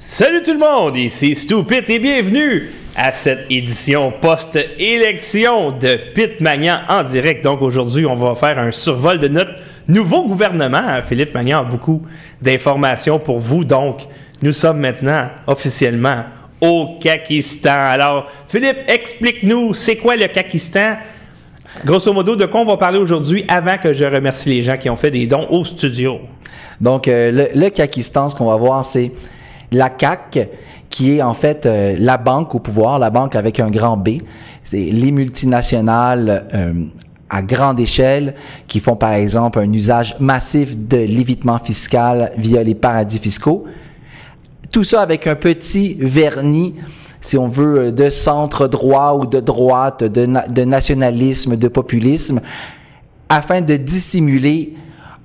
Salut tout le monde, ici Stupid et bienvenue à cette édition post-élection de Pit Magnan en direct. Donc aujourd'hui, on va faire un survol de notre nouveau gouvernement. Philippe Magnan a beaucoup d'informations pour vous, donc nous sommes maintenant officiellement au Kakistan. Alors, Philippe, explique-nous, c'est quoi le Kakistan? Grosso modo, de quoi on va parler aujourd'hui avant que je remercie les gens qui ont fait des dons au studio? Donc, euh, le, le Kakistan, ce qu'on va voir, c'est la CAC, qui est en fait euh, la banque au pouvoir, la banque avec un grand B. C'est les multinationales euh, à grande échelle qui font par exemple un usage massif de l'évitement fiscal via les paradis fiscaux. Tout ça avec un petit vernis si on veut, de centre droit ou de droite, de nationalisme, de populisme, afin de dissimuler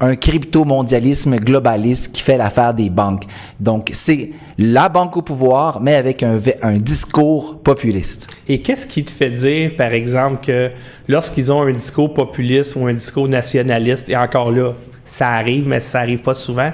un crypto-mondialisme globaliste qui fait l'affaire des banques. Donc, c'est la banque au pouvoir, mais avec un, un discours populiste. Et qu'est-ce qui te fait dire, par exemple, que lorsqu'ils ont un discours populiste ou un discours nationaliste, et encore là, ça arrive, mais ça arrive pas souvent,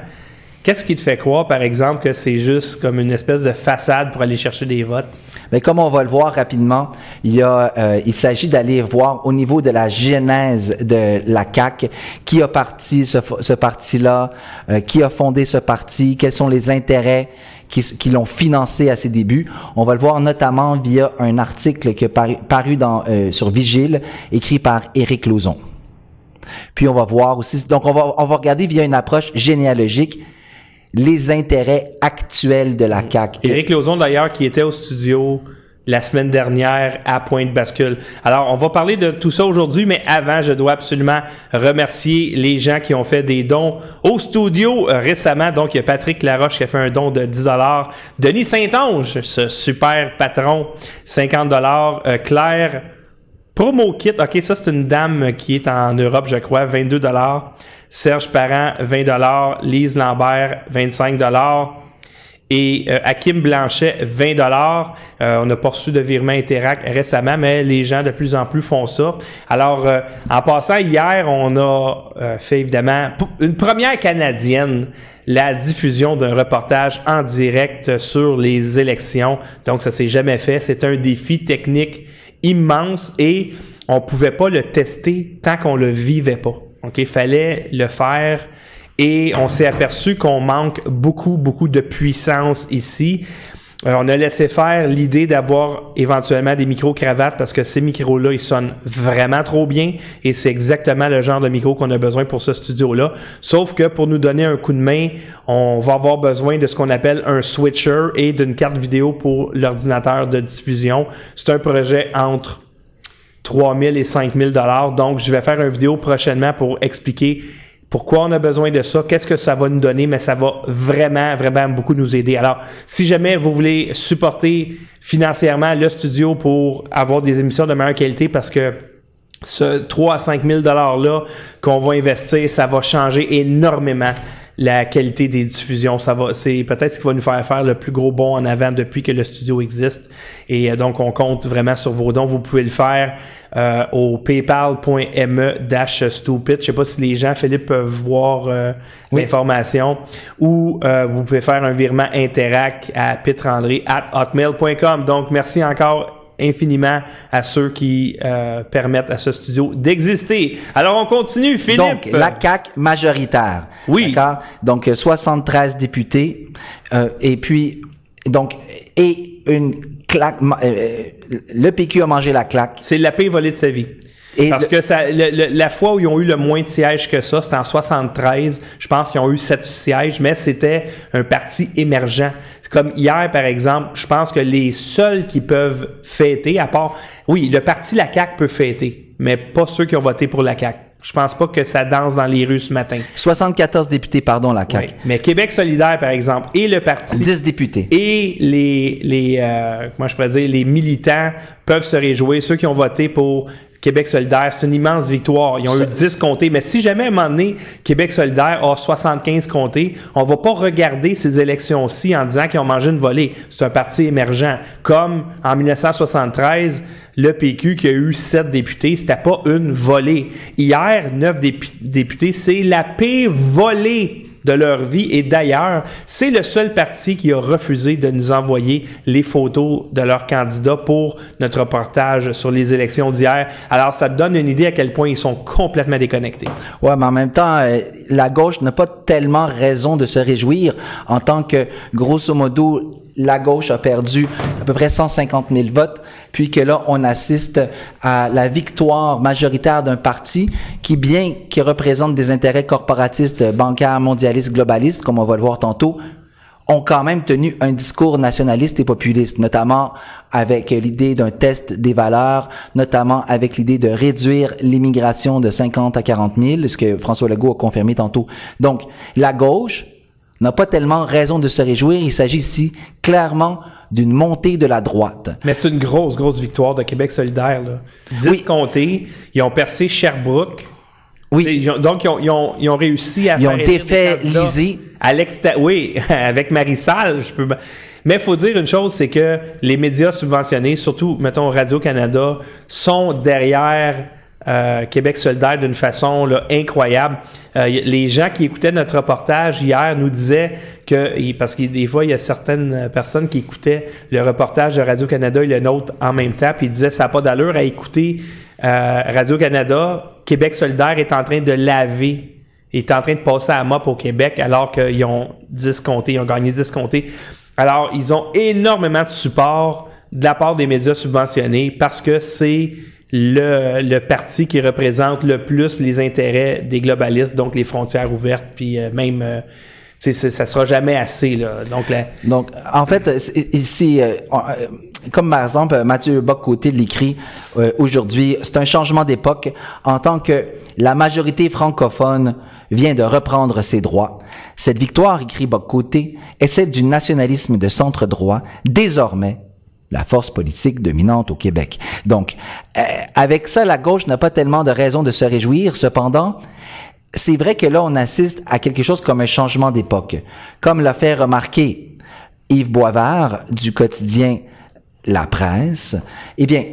Qu'est-ce qui te fait croire, par exemple, que c'est juste comme une espèce de façade pour aller chercher des votes? Mais comme on va le voir rapidement, il, y a, euh, il s'agit d'aller voir au niveau de la genèse de la CAC, qui a parti ce, parti-là, euh, qui a fondé ce parti, quels sont les intérêts qui, l'ont financé à ses débuts. On va le voir notamment via un article qui est paru, euh, sur Vigile, écrit par Éric Lauzon. Puis on va voir aussi, donc on va, on va regarder via une approche généalogique les intérêts actuels de la CAQ. Éric Lauzon, d'ailleurs, qui était au studio la semaine dernière à Pointe Bascule. Alors, on va parler de tout ça aujourd'hui, mais avant, je dois absolument remercier les gens qui ont fait des dons au studio euh, récemment. Donc, il y a Patrick Laroche qui a fait un don de 10 Denis Saint-Onge, ce super patron, 50 euh, Claire, Promo Kit, OK, ça, c'est une dame qui est en Europe, je crois, 22 Serge Parent, 20 Lise Lambert, 25 et euh, Hakim Blanchet, 20 euh, On a pas reçu de virement Interact récemment, mais les gens de plus en plus font ça. Alors, euh, en passant, hier, on a euh, fait évidemment une première canadienne, la diffusion d'un reportage en direct sur les élections. Donc, ça s'est jamais fait. C'est un défi technique immense et on pouvait pas le tester tant qu'on le vivait pas. OK, fallait le faire et on s'est aperçu qu'on manque beaucoup beaucoup de puissance ici. Euh, on a laissé faire l'idée d'avoir éventuellement des micro-cravates parce que ces micros-là, ils sonnent vraiment trop bien et c'est exactement le genre de micro qu'on a besoin pour ce studio-là. Sauf que pour nous donner un coup de main, on va avoir besoin de ce qu'on appelle un switcher et d'une carte vidéo pour l'ordinateur de diffusion. C'est un projet entre 3000 et 5000 dollars. Donc, je vais faire une vidéo prochainement pour expliquer pourquoi on a besoin de ça, qu'est-ce que ça va nous donner, mais ça va vraiment, vraiment beaucoup nous aider. Alors, si jamais vous voulez supporter financièrement le studio pour avoir des émissions de meilleure qualité, parce que ce 3 à 5 000 $-là qu'on va investir, ça va changer énormément la qualité des diffusions. Ça va, c'est peut-être ce qui va nous faire faire le plus gros bond en avant depuis que le studio existe. Et euh, donc, on compte vraiment sur vos dons. Vous pouvez le faire euh, au paypal.me dash stupid. Je sais pas si les gens, Philippe, peuvent voir euh, l'information. Ou vous pouvez faire un virement Interact à pitrandré at hotmail.com. Donc, merci encore infiniment à ceux qui euh, permettent à ce studio d'exister. Alors, on continue, Philippe. Donc, la CAC majoritaire. Oui. D'accord? Donc, 73 députés. Euh, et puis, donc, et une claque. Euh, le PQ a mangé la claque. C'est la paix volée de sa vie. Et Parce que ça, la fois où ils ont eu le moins de sièges que ça, c'était en 73. Je pense qu'ils ont eu sept sièges, mais c'était un parti émergent. Comme hier, par exemple, je pense que les seuls qui peuvent fêter, à part, oui, le parti La CAQ peut fêter, mais pas ceux qui ont voté pour la CAQ. Je pense pas que ça danse dans les rues ce matin. 74 députés, pardon, la CAQ. Mais Québec solidaire, par exemple, et le parti... 10 députés. Et les, les euh, comment je pourrais dire, les militants peuvent se réjouir. Ceux qui ont voté pour Québec solidaire, c'est une immense victoire. Ils ont eu 10 comtés. Mais si jamais à un moment donné, Québec solidaire a 75 comtés, on va pas regarder ces élections-ci en disant qu'ils ont mangé une volée. C'est un parti émergent. Comme en 1973, le PQ qui a eu 7 députés, c'était pas une volée. Hier, 9 députés, c'est la paix volée de leur vie. Et d'ailleurs, c'est le seul parti qui a refusé de nous envoyer les photos de leurs candidats pour notre reportage sur les élections d'hier. Alors, ça donne une idée à quel point ils sont complètement déconnectés. Ouais, mais en même temps, euh, la gauche n'a pas tellement raison de se réjouir en tant que, grosso modo, la gauche a perdu à peu près 150 000 votes, puis que là, on assiste à la victoire majoritaire d'un parti qui, bien qu'il représente des intérêts corporatistes, bancaires, mondialistes, globalistes, comme on va le voir tantôt, ont quand même tenu un discours nationaliste et populiste, notamment avec l'idée d'un test des valeurs, notamment avec l'idée de réduire l'immigration de 50 à 40 000, ce que François Legault a confirmé tantôt. Donc, la gauche, n'a pas tellement raison de se réjouir. Il s'agit ici clairement d'une montée de la droite. Mais c'est une grosse, grosse victoire de Québec solidaire. Là. 10 Oui. comtés, ils ont percé Sherbrooke. Oui. Donc, ils ont, ils ont- ils ont réussi à Ils faire ont défait Lisée. À. Oui, avec Marissal, je peux. Mais il faut dire une chose, c'est que les médias subventionnés, surtout, mettons, Radio-Canada, sont derrière euh, Québec solidaire d'une façon incroyable. Euh, les gens qui écoutaient notre reportage hier nous disaient que, parce que des fois, il y a certaines personnes qui écoutaient le reportage de Radio-Canada et le nôtre en même temps, puis ils disaient ça n'a pas d'allure à écouter euh, Radio-Canada. Québec solidaire est en train de laver est en train de passer à mop au Québec alors qu'ils ont 10 comtés, ils ont gagné 10 comtés. Alors, ils ont énormément de support de la part des médias subventionnés parce que c'est le, le parti qui représente le plus les intérêts des globalistes, donc les frontières ouvertes, puis euh, même, euh, c'est- ça sera jamais assez, là. Donc, la, Donc, en fait, c'est- euh, euh, comme par exemple, euh, Mathieu Bock-Côté l'écrit euh, aujourd'hui, c'est un changement d'époque en tant que la majorité francophone vient de reprendre ses droits. Cette victoire, écrit Bock-Côté, est celle du nationalisme de centre droit, désormais la force politique dominante au Québec. Donc, euh, avec ça, la gauche n'a pas tellement de raison de se réjouir. Cependant, c'est vrai que là, on assiste à quelque chose comme un changement d'époque. Comme l'a fait remarquer Yves Boisvert du quotidien La Presse, eh bien,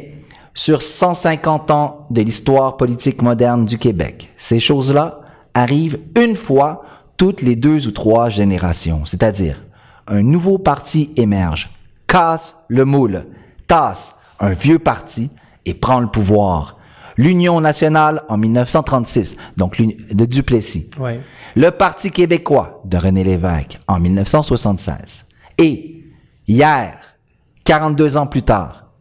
sur 150 ans de l'histoire politique moderne du Québec, ces choses-là arrivent une fois toutes les deux ou trois générations. C'est-à-dire, un nouveau parti émerge, casse le moule, tasse un vieux parti et prend le pouvoir. L'Union nationale en 1936, donc de Duplessis. ouais. Le Parti québécois de René Lévesque en 1976. Et hier, 42 ans plus tard,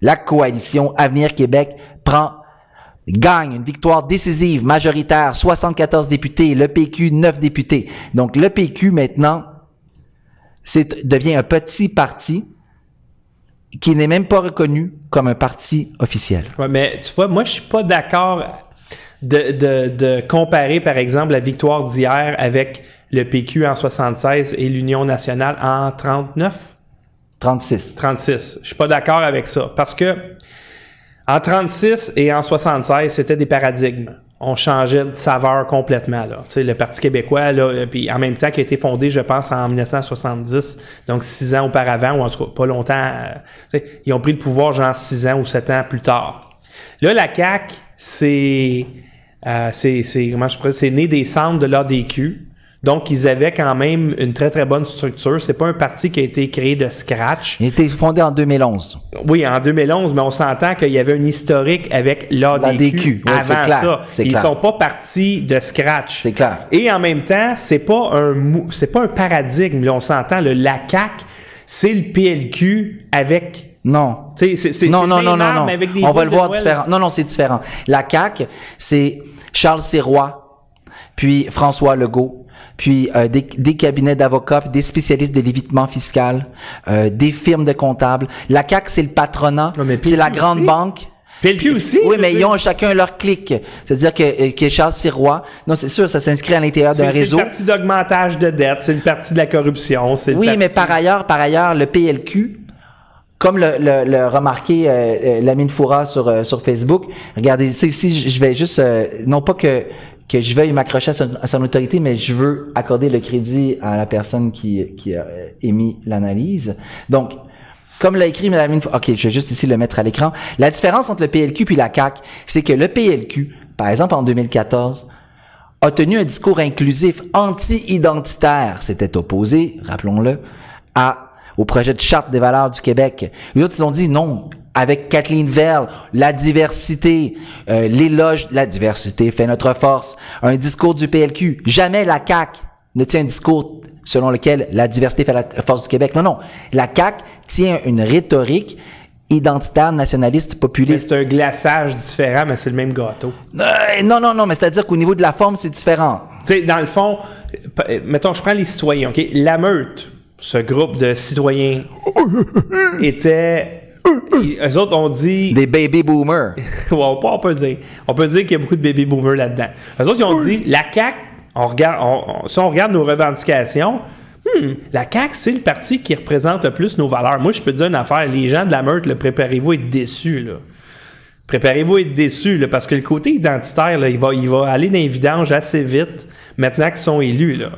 la coalition Avenir Québec prend gagne une victoire décisive, majoritaire, 74 députés, le PQ 9 députés. Donc le PQ maintenant c'est devient un petit parti qui n'est même pas reconnu comme un parti officiel. Ouais, mais tu vois, moi, je suis pas d'accord de, de, de comparer, par exemple, la victoire d'hier avec le PQ en 76 et l'Union nationale en 39, 36. 36. Je suis pas d'accord avec ça parce que en 36 et en 76, c'était des paradigmes. On changeait de saveur complètement. Là. Le Parti québécois, là, euh, puis en même temps, qui a été fondé, je pense, en 1970, donc six ans auparavant, ou en tout cas pas longtemps. euh, ils ont pris le pouvoir genre six ans ou sept ans plus tard. Là, la CAQ, c'est, euh, c'est, c'est, comment je pourrais, c'est né des centres de l'ADQ. Donc, ils avaient quand même une très, très bonne structure. C'est pas un parti qui a été créé de scratch. Il a été fondé en 2011. Oui, en 2011, mais on s'entend qu'il y avait un historique avec l'ADQ, oui, avant c'est clair, ça. c'est Ils clair. sont pas partis de scratch. C'est clair. Et en même temps, c'est pas un mou- c'est pas un paradigme. Là, on s'entend. Le la CAQ, c'est le PLQ avec. Non. C'est, c'est, non, non, non, non, non. On va le voir différent. Non, non, c'est différent. La CAQ, c'est Charles Sirois, puis François Legault, puis euh, des, des cabinets d'avocats, puis des spécialistes de l'évitement fiscal, euh, des firmes de comptables. La CAQ, c'est le patronat, c'est la grande aussi. banque. PLQ aussi. Oui, mais ils ont chacun leur clic. C'est-à-dire que, euh, que Charles Sirois, non, c'est sûr, ça s'inscrit à l'intérieur d'un c'est, c'est réseau. le parti d'augmentage de dette, c'est le parti de la corruption. Oui, parti- mais par ailleurs, par ailleurs, le PLQ, comme le, le, le remarqué euh, euh, Lamine Foura sur, euh, sur Facebook, regardez, je je vais juste, euh, non pas que, que je veuille m'accrocher à son, autorité, mais je veux accorder le crédit à la personne qui, a euh, émis l'analyse. Donc, comme l'a écrit Mme Foura, ok, je vais juste ici le mettre à l'écran. La différence entre le PLQ puis la CAQ, c'est que le PLQ, par exemple en 2014, a tenu un discours inclusif anti-identitaire. S'était opposé, rappelons-le, au projet de charte des valeurs du Québec. Les autres, ils ont dit non. Avec Kathleen Verle, la diversité, euh, l'éloge de la diversité fait notre force. Un discours du PLQ. Jamais la CAQ ne tient un discours selon lequel la diversité fait la force du Québec. Non, non. La CAQ tient une rhétorique identitaire, nationaliste, populiste. c'est un glaçage différent, mais c'est le même gâteau. Euh, non, non, non, mais c'est-à-dire qu'au niveau de la forme, c'est différent. Tu sais, dans le fond, p- mettons, je prends les citoyens, OK? La meute, ce groupe de citoyens, était... Eux autres ont dit... Des baby boomers. Ouais, on, peut, dire. On peut dire qu'il y a beaucoup de baby boomers là-dedans. Eux autres, ils ont dit, la CAQ, on regarde, on- on- si on regarde nos revendications, hmm, la CAQ, c'est le parti qui représente le plus nos valeurs. Moi, je peux te dire une affaire. Les gens de la meute, préparez-vous à être déçus, là. Préparez-vous à être déçus, là, parce que le côté identitaire, là, il va, il va aller dans les vidanges assez vite maintenant qu'ils sont élus, là.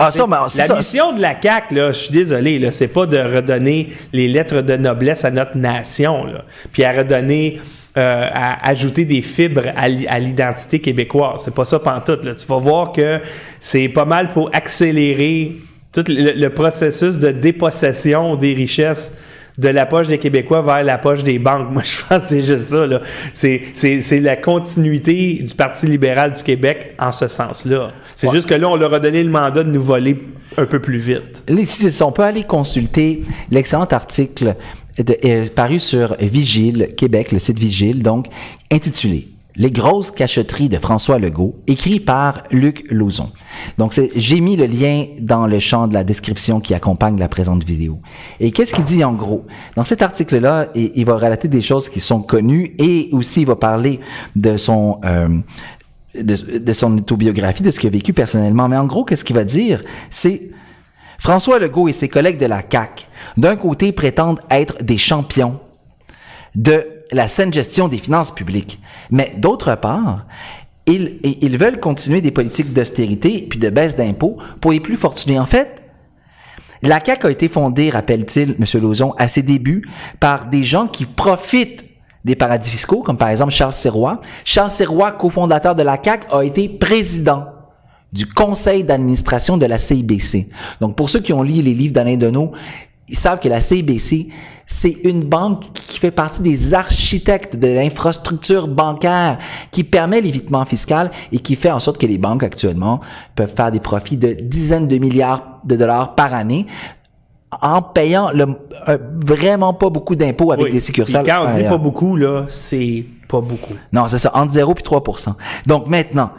Ah, ça, mais La ça. mission de la CAQ, là, je suis désolé, là, c'est pas de redonner les lettres de noblesse à notre nation, là, puis à redonner, euh, à ajouter des fibres à, l'i- à l'identité québécoise. C'est pas ça pantoute, là. Tu vas voir que c'est pas mal pour accélérer tout le, le processus de dépossession des richesses de la poche des Québécois vers la poche des banques. Moi, je pense que c'est juste ça. Là. C'est, c'est, c'est la continuité du Parti libéral du Québec en ce sens-là. C'est juste que là, on leur a donné le mandat de nous voler un peu plus vite. Ça. On peut aller consulter l'excellent article de- euh, paru sur Vigile, Québec, le site Vigile, donc, intitulé Les grosses cacheteries de François Legault, écrit par Luc Lauzon. Donc, j'ai mis le lien dans le champ de la description qui accompagne la présente vidéo. Et qu'est-ce qu'il dit en gros? Dans cet article-là, il, il va relater des choses qui sont connues et aussi il va parler de son, euh, de, de son autobiographie, de ce qu'il a vécu personnellement. Mais en gros, qu'est-ce qu'il va dire? C'est François Legault et ses collègues de la CAQ, d'un côté, prétendent être des champions de la saine gestion des finances publiques. Mais d'autre part, ils, veulent continuer des politiques d'austérité puis de baisse d'impôts pour les plus fortunés. En fait, la CAQ a été fondée, rappelle-t-il, M. Lauzon, à ses débuts, par des gens qui profitent des paradis fiscaux, comme par exemple Charles Sirois. Charles Sirois, cofondateur de la CAQ, a été président du conseil d'administration de la CIBC. Donc, pour ceux qui ont lu les livres d'Alain Deneau, ils savent que la CIBC, c'est une banque qui fait partie des architectes de l'infrastructure bancaire qui permet l'évitement fiscal et qui fait en sorte que les banques actuellement peuvent faire des profits de dizaines de milliards de dollars par année en payant le, euh, vraiment pas beaucoup d'impôts avec Oui. des succursales. Quand on dit pas beaucoup, là, c'est pas beaucoup. Non, c'est ça, entre 0 et 3 Donc maintenant,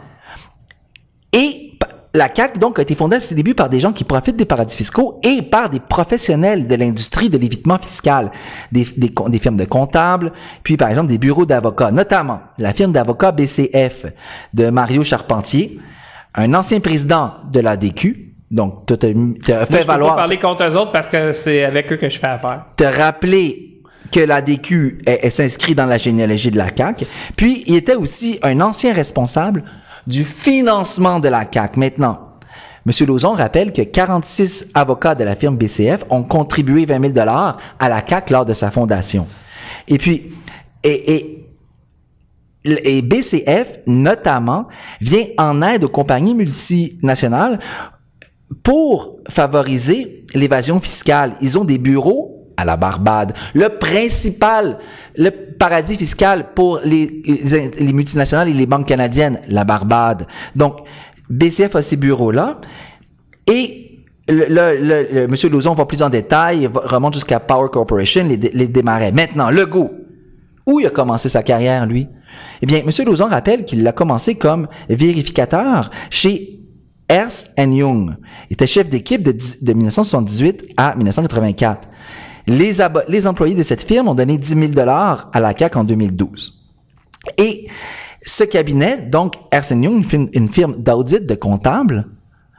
et la CAQ, donc, a été fondée à ses débuts par des gens qui profitent des paradis fiscaux et par des professionnels de l'industrie de l'évitement fiscal, des, des, com- des firmes de comptables, puis par exemple des bureaux d'avocats, notamment la firme d'avocats BCF de Mario Charpentier, un ancien président de l'ADQ, donc tu as, fait Moi, je peux pas valoir parler contre eux autres parce que c'est avec eux que je fais affaire. te rappeler que la DQ s'inscrit dans la généalogie de la CAQ. Puis, il était aussi un ancien responsable du financement de la CAQ. Maintenant, M. Lauzon rappelle que 46 avocats de la firme BCF ont contribué 20 000 dollars à la CAQ lors de sa fondation. Et puis, et, et et BCF, notamment, vient en aide aux compagnies multinationales pour favoriser l'évasion fiscale. Ils ont des bureaux la Barbade. Le principal, le paradis fiscal pour les, les, les multinationales et les banques canadiennes, la Barbade. Donc, BCF a ces bureaux-là. Et le, le. Lauzon va plus en détail, remonte jusqu'à Power Corporation, les, les démarrait. Maintenant, Legault, où il a commencé sa carrière, lui? Eh bien, M. Lauzon rappelle qu'il a commencé comme vérificateur chez Ernst Young. Il était chef d'équipe de 1978 à 1984. Les, employés de cette firme ont donné 10 000 dollars à la CAQ en 2012. Et ce cabinet, donc Ernst Young, une firme, d'audit de comptables,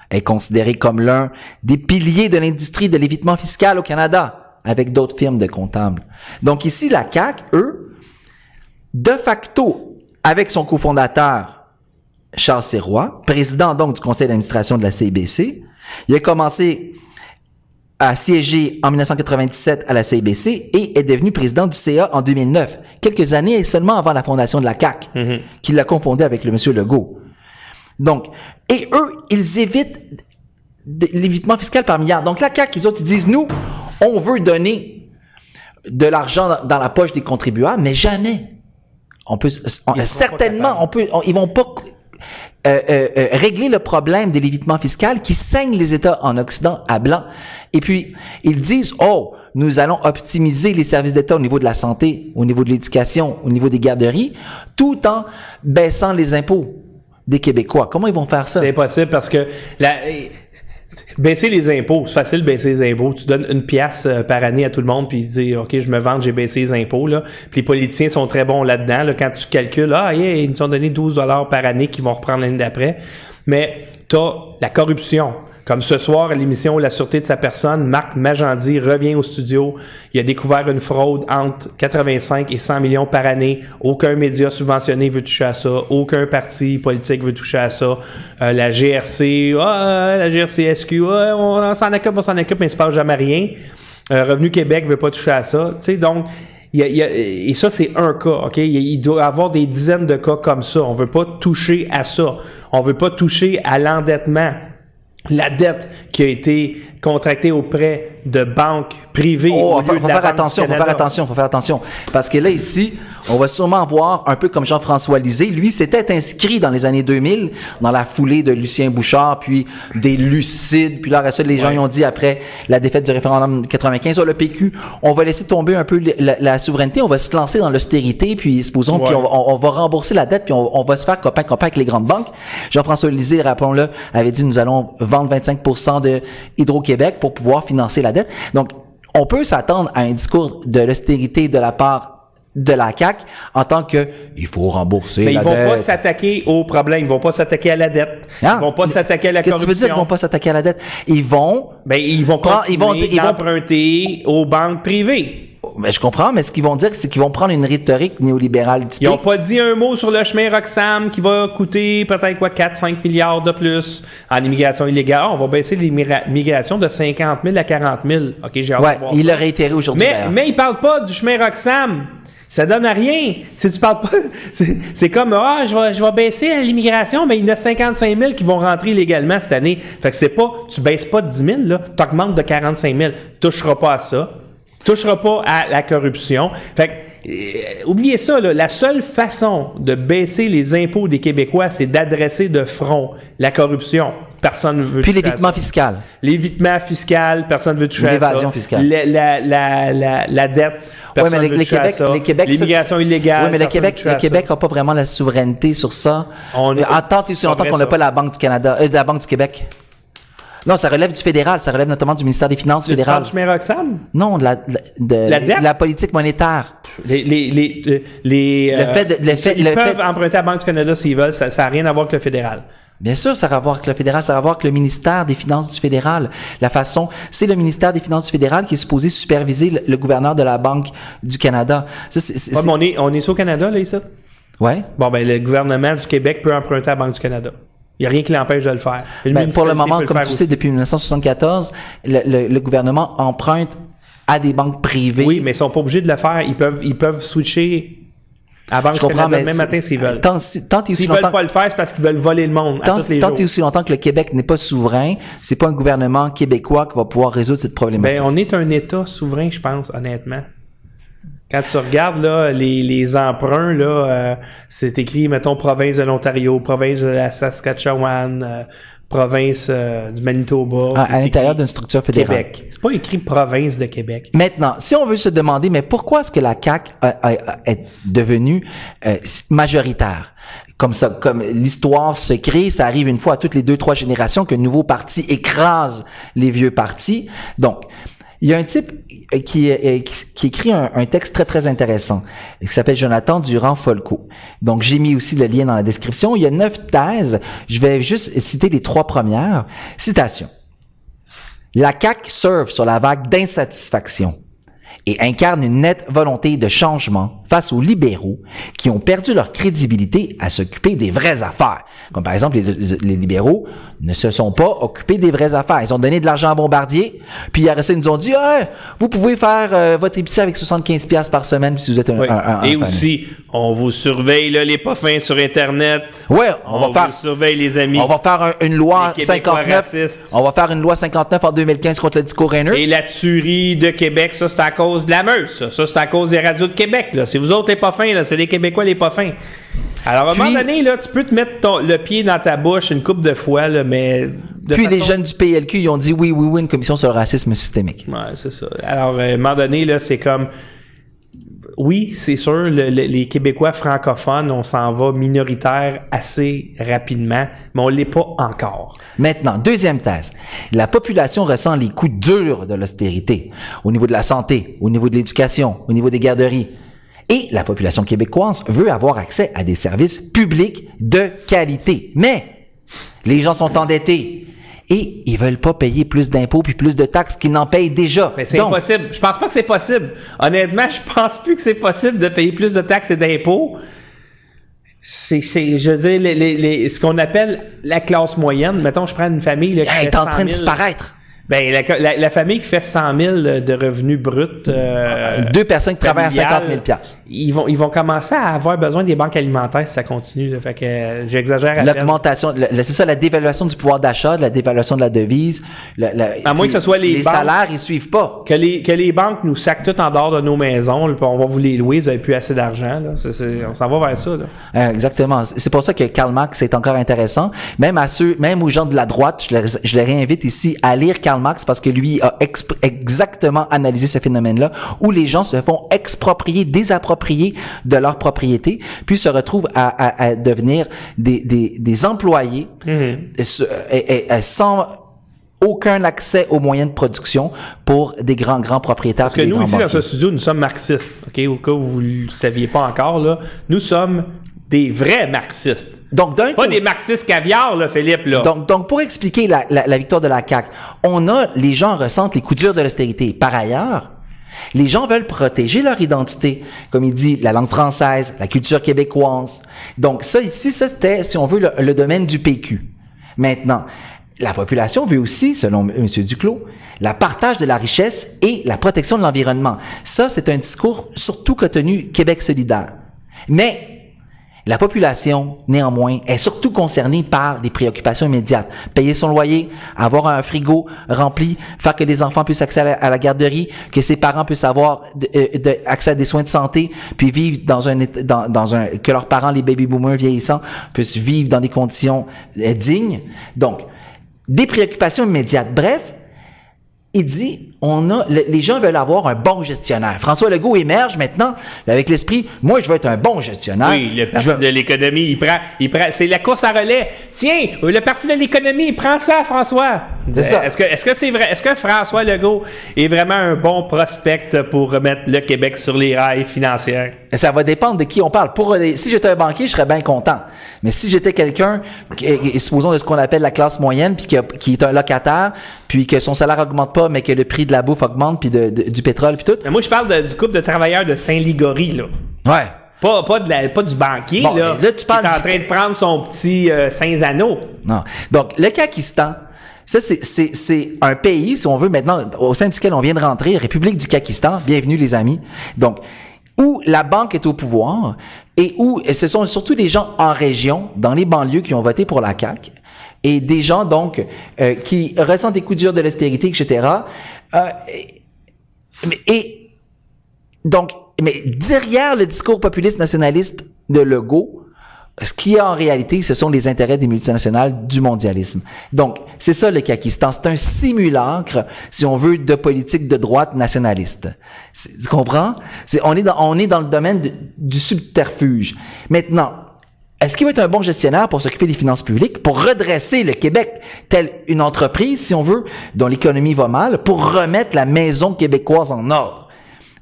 est considéré comme l'un des piliers de l'industrie de l'évitement fiscal au Canada, avec d'autres firmes de comptables. Donc ici, la CAQ, eux, de facto, avec son cofondateur, Charles Sirois, président donc du conseil d'administration de la CIBC, il a commencé a siégé en 1997 à la CIBC et est devenu président du CA en 2009, quelques années seulement avant la fondation de la CAQ, qu'il a confondé avec le monsieur Legault. Donc, et eux, ils évitent l'évitement fiscal par milliards. Donc, la CAQ, les autres, ils disent, nous, on veut donner de l'argent dans- la poche des contribuables, mais jamais. On peut, on- Ils certainement, on peut, on- ils vont pas euh, euh, euh, régler le problème de l'évitement fiscal qui saigne les États en Occident à blanc. Et puis, ils disent, oh, nous allons optimiser les services d'État au niveau de la santé, au niveau de l'éducation, au niveau des garderies, tout en baissant les impôts des Québécois. Comment ils vont faire ça? C'est impossible parce que la, baisser les impôts, c'est facile de baisser les impôts. Tu donnes une pièce euh, par année à tout le monde puis dis OK, je me vante, j'ai baissé les impôts là. Puis les politiciens sont très bons là-dedans là, quand tu calcules ah yeah, ils nous ont donné 12 dollars par année qu'ils vont reprendre l'année d'après. Mais tu as la corruption. Comme ce soir à l'émission La sûreté de sa personne, Marc Magendie revient au studio. Il a découvert une fraude entre 85 et 100 millions par année. Aucun média subventionné veut toucher à ça. Aucun parti politique veut toucher à ça. Euh, la GRC, ah, la GRCSQ, ouais, on s'en occupe, on s'en occupe, mais il se passe jamais rien. Euh, Revenu Québec veut pas toucher à ça. Donc, y a- et ça, c'est un cas, OK? Il, doit y avoir des dizaines de cas comme ça. On veut pas toucher à ça. On veut pas toucher à l'endettement. La dette qui a été contractée auprès de banques privées. Oh, au faut, lieu faut de la faire Banque attention, faut faire attention, faut faire attention. Parce que là, ici, on va sûrement voir, un peu comme Jean-François Lisée, lui s'était inscrit dans les années 2000, dans la foulée de Lucien Bouchard, puis des Lucides, puis là, après ça, les gens Ouais. ont dit, après la défaite du référendum 95, oh, le PQ, on va laisser tomber un peu la, la souveraineté, on va se lancer dans l'austérité, puis supposons, puis Ouais. on, on- on va rembourser la dette, puis on, on va se faire copain-copain avec les grandes banques. Jean-François Lisée, rappelons-le, avait dit, nous allons vendre 25% de Hydro-Québec pour pouvoir financer la dette. Donc, on peut s'attendre à un discours de l'austérité de la part de la CAQ en tant que il faut rembourser Mais ils la vont pas s'attaquer au problème. Ils vont pas s'attaquer à la dette. Ah, ils vont pas s'attaquer à la Qu'est-ce que tu veux dire qu'ils vont pas s'attaquer à la dette? Ils vont Ben, ils vont continuer ils vont ils vont- d'emprunter aux banques privées. Mais je comprends, mais ce qu'ils vont dire, c'est qu'ils vont prendre une rhétorique néolibérale Ils typique. ont pas dit un mot sur le chemin Roxham qui va coûter peut-être quoi 4-5 milliards de plus en immigration illégale. On va baisser l'immigration de 50 000 à 40 000. OK, j'ai hâte Ouais, de voir il l'a réitéré aujourd'hui. Mais, mais ils parlent pas du chemin Roxham. Ça donne à rien. Si tu parles pas, c'est comme ah je vais je vais baisser l'immigration, mais il y en a 55 000 qui vont rentrer illégalement cette année. Fait que c'est pas tu baisses pas de 10 000 là, tu augmentes de 45 000. Toucheras pas à ça. Toucheras pas à la corruption. Fait que euh, oubliez ça là, la seule façon de baisser les impôts des Québécois, c'est d'adresser de front la corruption. Personne ne veut Puis à l'évitement fiscal. L'évitement fiscal, personne ne veut toucher à ça. L'évasion fiscale. La, la, la, la, la dette, Ouais, personne ne le, veut toucher à Québec, ça. Québec, ça, L'immigration illégale. Ouais, mais le Québec, le à. Québec a pas vraiment la souveraineté sur ça. On- Euh, en tant et aussi pas longtemps qu'on n'a pas la Banque du Canada, euh, de la Banque du Québec. Non, ça relève du fédéral, ça relève notamment du ministère des Finances parles fédéral. Roxham? Non, de la, de, de- La dette? la politique monétaire. Les, les, les, euh, les, Le fait de- le fait- ils le peuvent fait- emprunter à la Banque du Canada s'ils veulent, ça n'a rien à voir avec le fédéral. Bien sûr, ça a à voir avec le fédéral, ça a à voir avec le ministère des Finances du fédéral. La façon, c'est le ministère des Finances du fédéral qui est supposé superviser le, le gouverneur de la Banque du Canada. Ça, Ouais, mais on est, on est au Canada, là, ici? ouais. Bon, ben, le gouvernement du Québec peut emprunter à la Banque du Canada. Il n'y a rien qui l'empêche de le faire. Ben, pour le moment, comme faire tu sais, aussi. depuis 1974, le, le- le gouvernement emprunte à des banques privées. Oui, mais ils sont pas obligés de le faire. Ils peuvent, ils peuvent switcher à Banque je comprends, Canada mais c'est- matin s'ils veulent. Tant, si- tant S'ils veulent pas le faire, c'est parce qu'ils veulent voler le monde à tant, tous les tant jours. et aussi longtemps que le Québec n'est pas souverain, c'est pas un gouvernement québécois qui va pouvoir résoudre cette problématique. Ben, on est un État souverain, je pense, honnêtement. Quand tu regardes là, les, les emprunts, là, euh, c'est écrit, mettons, province de l'Ontario, province de la Saskatchewan, euh, province euh, du Manitoba. à, à l'intérieur d'une structure fédérale. Québec. C'est pas écrit province de Québec. Maintenant, si on veut se demander, mais pourquoi est-ce que la CAQ a- a- a- est devenue euh, majoritaire? Comme ça, comme l'histoire se crée, ça arrive une fois à toutes les deux, trois générations qu'un nouveau parti écrase les vieux partis. Donc, il y a un type euh, qui, euh, qui, écrit un, un texte très, très intéressant, qui s'appelle Jonathan Durand-Folco. Donc, j'ai mis aussi le lien dans la description. Il y a neuf thèses. Je vais juste citer les trois premières. Citation. La CAQ surfe sur la vague d'insatisfaction. Et incarne une nette volonté de changement face aux libéraux qui ont perdu leur crédibilité à s'occuper des vraies affaires. Comme par exemple, les, les, libéraux ne se sont pas occupés des vraies affaires. Ils ont donné de l'argent à Bombardier, puis après ça, ils nous ont dit, ah, vous pouvez faire euh, votre épicerie avec 75 pièces par semaine si vous êtes un, Oui. un- un- Et un- aussi, on vous surveille là, les pas fins sur Internet. Ouais, on, On, va vous faire surveille les amis. on va faire un- une loi Les Québécois 59. racistes. On va faire une loi 59 en 2015 contre le discours haineux. Et la tuerie de Québec, ça, c'est à cause de la ça. Ça, c'est à cause des radios de Québec, là. C'est vous autres les pas fins, là. C'est les Québécois les pas fins. Alors, à un Puis- moment donné, là, tu peux te mettre ton- le pied dans ta bouche une couple de fois, là, mais. de Puis les façon- jeunes du PLQ, ils ont dit oui, oui, oui, une commission sur le racisme systémique. Ouais, c'est ça. Alors, euh, à un moment donné, là, c'est comme. Oui, c'est sûr, le- le- les Québécois francophones, on s'en va minoritaire assez rapidement, mais on l'est pas encore. Maintenant, deuxième thèse. La population ressent les coups durs de l'austérité au niveau de la santé, au niveau de l'éducation, au niveau des garderies. Et la population québécoise veut avoir accès à des services publics de qualité. Mais les gens sont endettés et ils veulent pas payer plus d'impôts puis plus de taxes qu'ils n'en payent déjà. Mais c'est impossible. Je pense pas que c'est possible. Honnêtement, je pense plus que c'est possible de payer plus de taxes et d'impôts. C'est, c'est, je veux dire, les, les- les- ce qu'on appelle la classe moyenne. Mettons, je prends une famille là, qui elle est en 100 train de 000. disparaître. Ben, la, la- la famille qui fait 100 000 de revenus bruts. euh, Deux personnes qui travaillent à familiales, 50 000 piastres. Ils vont, ils vont commencer à avoir besoin des banques alimentaires si ça continue. là. Fait que euh, j'exagère. L'augmentation, c'est ça, la dévaluation du pouvoir d'achat, la dévaluation de la devise. À moins que ce soit les les banques. salaires, ils suivent pas. Que les, que les banques nous sacent tout en dehors de nos maisons, là, on va vous les louer, vous avez plus assez d'argent. on s'en va vers ça. Là. Euh, exactement. C'est pour ça que Karl Marx est encore intéressant. Même à ceux, même aux gens de la droite, je les, je les réinvite ici à lire Karl Marx parce que lui a exactement analysé ce phénomène-là où les gens se font exproprier, désapproprier de leur propriété, puis se retrouvent à, à- à devenir des, des, des employés se- et- et- et sans aucun accès aux moyens de production pour des grands, grands propriétaires. Parce que nous, ici, dans ce studio, nous sommes marxistes. OK? Au cas où vous ne le saviez pas encore, là, nous sommes des vrais marxistes. Donc, d'un Pas des marxistes caviar, là, Philippe, là. Donc, donc, pour expliquer la, la, la victoire de la CAQ, on a, les gens ressentent les coups durs de l'austérité. Par ailleurs, les gens veulent protéger leur identité, comme il dit, la langue française, la culture québécoise. Donc, ça ici, ça c'était, si on veut, le, le domaine du PQ. Maintenant, la population veut aussi, selon M. Duclos, la partage de la richesse et la protection de l'environnement. Ça, c'est un discours surtout qu'a tenu Québec solidaire. Mais la population, néanmoins, est surtout concernée par des préoccupations immédiates. Payer son loyer, avoir un frigo rempli, faire que les enfants puissent accéder à la, garderie, que ses parents puissent avoir euh, accès à des soins de santé, puis vivre dans un, dans un, que leurs parents, les baby boomers vieillissants, puissent vivre dans des conditions euh, dignes. Donc, des préoccupations immédiates. Bref, il dit, on a, le- les gens veulent avoir un bon gestionnaire. François Legault émerge maintenant avec l'esprit, moi, je veux être un bon gestionnaire. Oui, le parti veux- de l'économie, il prend, il prend, c'est la course à relais. Tiens, le parti de l'économie, il prend ça, François. C'est ça. Est-ce que, est-ce que c'est vrai, est-ce que François Legault est vraiment un bon prospect pour remettre le Québec sur les rails financiers? Ça va dépendre de qui on parle. Pour les- si j'étais un banquier, je serais bien content. Mais si j'étais quelqu'un, supposons de ce qu'on appelle la classe moyenne, puis qui est un locataire, puis que son salaire augmente pas, mais que le prix de la bouffe augmente, puis de- de- du pétrole, puis tout. Mais moi, je parle de- du couple de travailleurs de Saint-Ligory, là. Ouais. Pas, pas, de la- pas du banquier, Bon, là. là, tu parles qui est en du- train de prendre son petit euh, Saint-Anneau. Non. Donc, le Kakistan, ça, c'est- un pays, si on veut, maintenant, au sein duquel on vient de rentrer, République du Kakistan. Bienvenue, les amis. Donc, où la banque est au pouvoir et où et ce sont surtout des gens en région, dans les banlieues, qui ont voté pour la CAQ et des gens, donc, euh, qui ressentent des coups durs de l'austérité, etc. Euh, et, donc, mais derrière le discours populiste nationaliste de Legault, ce qui est en réalité, ce sont les intérêts des multinationales du mondialisme. Donc, c'est ça le Kakistan. C'est un simulacre, si on veut, de politique de droite nationaliste. Tu comprends? On, est dans, on est dans le domaine du subterfuge. Maintenant, est-ce qu'il va être un bon gestionnaire pour s'occuper des finances publiques, pour redresser le Québec, telle une entreprise, si on veut, dont l'économie va mal, pour remettre la maison québécoise en ordre?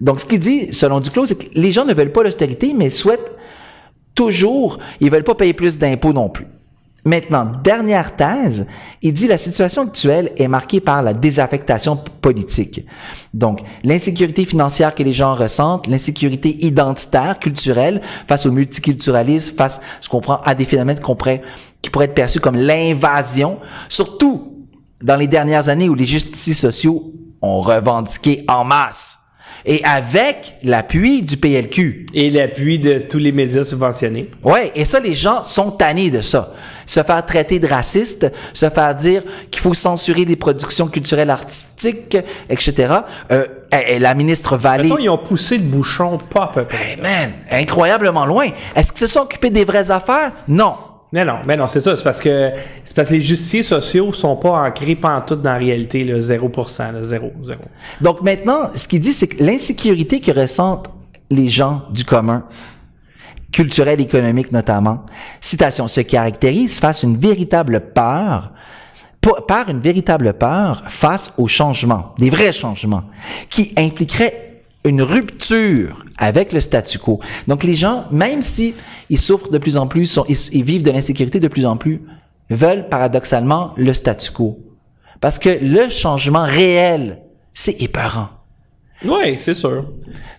Donc, ce qu'il dit, selon Duclos, c'est que les gens ne veulent pas l'austérité, mais souhaitent toujours, ils veulent pas payer plus d'impôts non plus. Maintenant, dernière thèse, il dit la situation actuelle est marquée par la désaffectation politique. Donc, l'insécurité financière que les gens ressentent, l'insécurité identitaire, culturelle, face au multiculturalisme, face, ce qu'on prend à des phénomènes qui pourraient être perçus comme l'invasion, surtout dans les dernières années où les justices sociaux ont revendiqué en masse et avec l'appui du PLQ. Et l'appui de tous les médias subventionnés. Ouais, et ça, les gens sont tannés de ça. Se faire traiter de raciste, se faire dire qu'il faut censurer les productions culturelles artistiques, etc. Euh, et, la ministre Vallée... Mettons, ils ont poussé le bouchon pas à peu près. Hey man, incroyablement loin. Est-ce qu'ils se sont occupés des vraies affaires? Non. Non, non, mais non, c'est ça. C'est parce que c'est parce que les justiciers sociaux sont pas ancrés pantoute dans la réalité, le 0%, le 0, 0. Donc maintenant, ce qu'il dit, c'est que l'insécurité que ressentent les gens du commun, culturel, économique notamment, citation, se caractérise face à une véritable peur, par une véritable peur face aux changements, des vrais changements, qui impliqueraient une rupture avec le statu quo. Donc les gens, même si ils souffrent de plus en plus, ils, vivent de l'insécurité de plus en plus, veulent paradoxalement le statu quo. Parce que le changement réel, c'est épeurant. Oui, c'est sûr.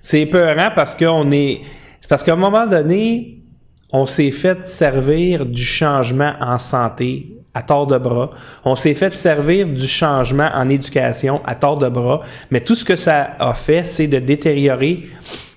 C'est épeurant parce qu'on est... C'est parce qu'à un moment donné, on s'est fait servir du changement en santé à tort de bras. On s'est fait servir du changement en éducation à tort de bras, mais tout ce que ça a fait, c'est de détériorer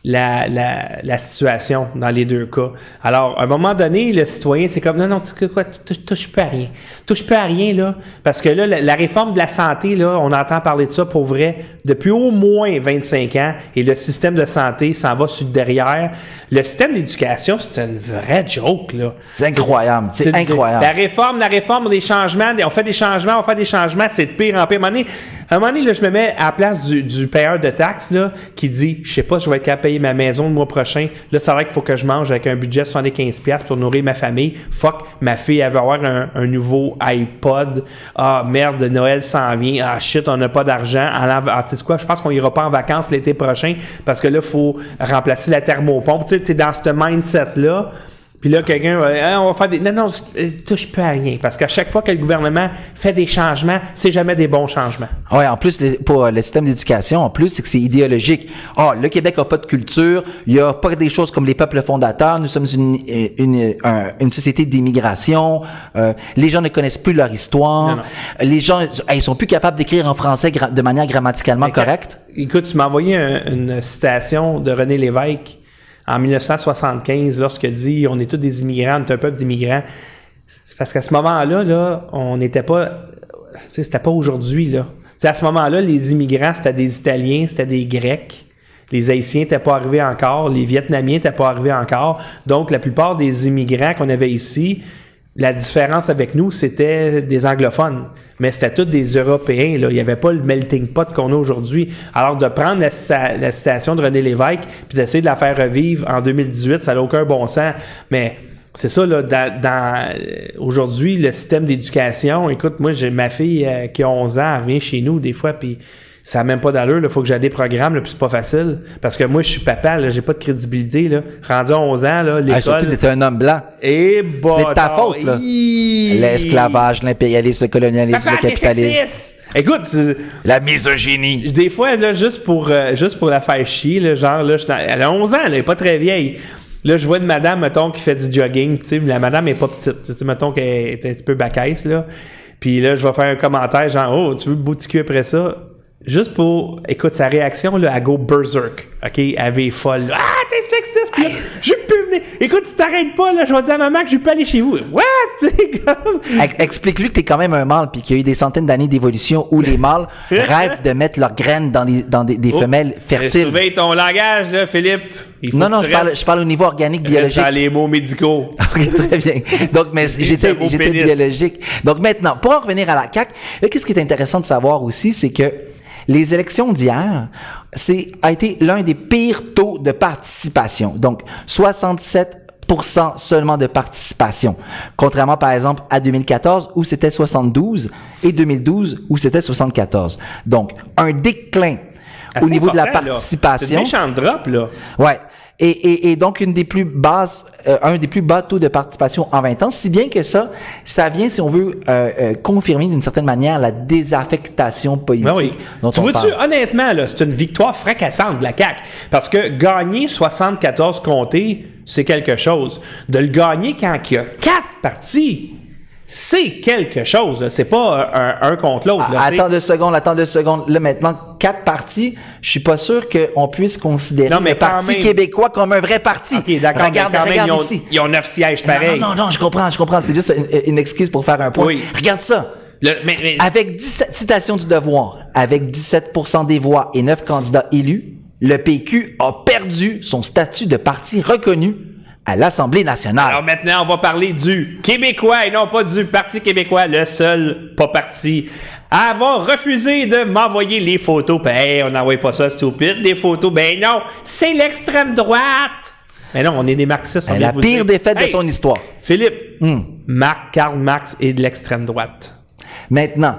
la, la, la, situation dans les deux cas. Alors, à un moment donné, le citoyen, c'est comme, non, non, tu quoi, touche pas à rien. Touche pas à rien, là. Parce que là, la, réforme de la santé, là, on entend parler de ça pour vrai depuis au moins 25 ans et le système de santé s'en va sur derrière. Le système d'éducation, c'est une vraie joke, là. C'est incroyable. C'est incroyable. La réforme, la réforme des changements, on fait des changements, on fait des changements, c'est de pire en pire. À un moment donné, à un moment donné là, je me mets à la place du, du payeur de taxes, là, qui dit, je sais pas, je vais être capable ma maison le mois prochain. Là, c'est vrai qu'il faut que je mange avec un budget de 75$ pour nourrir ma famille. Fuck, ma fille, elle va avoir un, nouveau iPod. Ah, merde, Noël s'en vient. Ah, shit, on n'a pas d'argent. Ah, tu sais quoi, je pense qu'on ira pas en vacances l'été prochain parce que là, il faut remplacer la thermopompe. Tu sais, t'es dans ce mindset-là. Puis là, quelqu'un va hein, on va faire des. Non, non, touche pas à rien. Parce qu'à chaque fois que le gouvernement fait des changements, c'est jamais des bons changements. Oui, en plus, pour le système d'éducation, en plus, c'est que c'est idéologique. Ah, oh, le Québec a pas de culture, il y a pas des choses comme les peuples fondateurs, nous sommes une, une, une société d'immigration, euh, les gens ne connaissent plus leur histoire, les gens, ils sont plus capables d'écrire en français de manière grammaticalement correcte. Écoute, tu m'as envoyé une citation de René Lévesque en 1975, lorsque dit on est tous des immigrants, on est un peuple d'immigrants, c'est parce qu'à ce moment-là, là, on n'était pas. C'était pas aujourd'hui, là. à ce moment-là, les immigrants, c'était des Italiens, c'était des Grecs. Les Haïtiens n'étaient pas arrivés encore, les Vietnamiens n'étaient pas arrivés encore. Donc, la plupart des immigrants qu'on avait ici, la différence avec nous, c'était des anglophones. Mais c'était tous des Européens. Là. Il n'y avait pas le melting pot qu'on a aujourd'hui. Alors, de prendre la, citation de René Lévesque puis d'essayer de la faire revivre en 2018, ça n'a aucun bon sens. Mais c'est ça, là, dans, aujourd'hui, le système d'éducation, écoute, moi, j'ai ma fille euh, qui a 11 ans, elle revient chez nous des fois, puis ça n'a même pas d'allure, il faut que j'aille des programmes, puis c'est pas facile. Parce que moi, je suis papa, là, j'ai pas de crédibilité, là. Rendu à 11 ans, là, l'école... Ah, surtout, t'étais un homme blanc. Et eh, bon, C'est ta faute, là. L'esclavage, l'impérialisme, le colonialisme, le capitalisme. Écoute, la misogynie. Des fois, là, juste pour, euh, juste pour la faire chier, là, genre, là, elle a 11 ans, elle est pas très vieille. Là, je vois une madame, mettons, qui fait du jogging. Tu sais, la madame est pas petite. Tu sais, mettons qu'elle est un petit peu bacaisse, là. Puis là, je vais faire un commentaire genre, oh, tu veux boutiquer après ça? Juste pour, écoute, sa réaction, là, elle go berserk. OK? Elle avait folle. Ah, t'es! Puis là, je peux venir. Écoute, tu t'arrêtes pas, là, je vais dire à maman que je peux aller chez vous. What? comme... Explique-lui que t'es quand même un mâle, puis qu'il y a eu des centaines d'années d'évolution où les mâles rêvent de mettre leurs graines dans des, dans des, oh, femelles fertiles. Surveille ton langage, là, Philippe. non, non, je parle, je parle au niveau organique, biologique. Reste les mots médicaux. ok, très bien. Donc, mais j'étais, j'étais biologique. Donc maintenant, pour en revenir à la CAQ, qu'est-ce qui est intéressant de savoir aussi, c'est que les élections d'hier, c'est a été l'un des pires taux de participation. Donc 67% seulement de participation. Contrairement, par exemple, à 2014 où c'était 72 et 2012 où c'était 74. Donc, un déclin au niveau de la participation. C'est méchant drop, là. Ouais. Et, et, et donc une des plus basses, euh, un des plus bas taux de participation en 20 ans, si bien que ça, ça vient, si on veut, euh, euh, confirmer d'une certaine manière la désaffectation politique Ben oui. dont tu on vois-tu, parle. honnêtement, là, c'est une victoire fracassante de la CAQ. Parce que gagner 74 comtés, c'est quelque chose. De le gagner quand il y a quatre partis, c'est quelque chose. C'est pas un, un contre l'autre. Ah. Attends deux secondes, attends deux secondes. Là, maintenant, quatre partis, je suis pas sûr qu'on puisse considérer Non, mais le Parti même. québécois comme un vrai parti. D'accord, Regarde, mais quand même, ils ont, ici. ils ont 9 sièges pareil. Non, non, non, je comprends, je comprends. C'est juste une, une excuse pour faire un point. Oui. Regarde ça. Le- mais- mais- Avec 17, citation du devoir, avec 17% des voix et 9 candidats élus, le PQ a perdu son statut de parti reconnu à l'Assemblée nationale. Alors maintenant, on va parler du Québécois et non pas du Parti québécois, le seul pas parti à avoir refusé de m'envoyer les photos. Ben, hey, on n'envoie pas ça, stupide, des photos. Ben non, c'est l'extrême droite. Mais non, on est des marxistes. on vient la vous pire dire. défaite de son histoire. Philippe, Marc, Karl Marx est de l'extrême droite. Maintenant,